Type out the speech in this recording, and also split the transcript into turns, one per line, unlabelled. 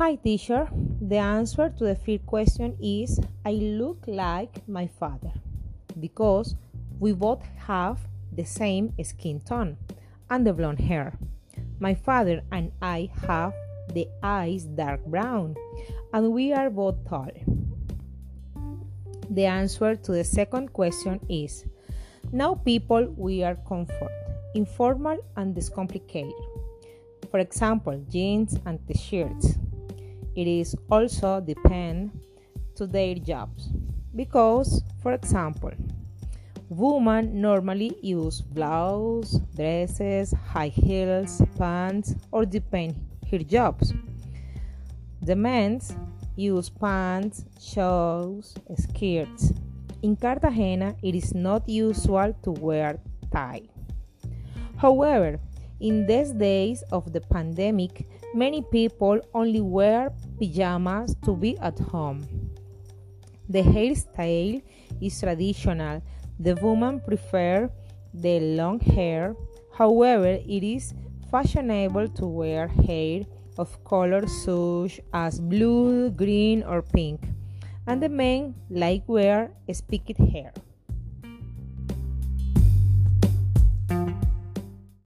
Hi, teacher. The answer to the first question is I look like my father because we both have the same skin tone and the blonde hair. My father and I have the eyes dark brown and we are both tall. The answer to the second question is now people wear comfort, informal and discomplicated. For example, jeans and t-shirts. It is also depend to their jobs because, for example, women normally use blouse, dresses, high heels, pants, or depend her jobs. The men use pants, shorts, skirts. In Cartagena, it is not usual to wear tie. However, in these days of the pandemic, many people only wear pajamas to be at home. The hairstyle is traditional. The women prefer the long hair. However, it is fashionable to wear hair of colors such as blue, green, or pink. And the men like wear spiky hair.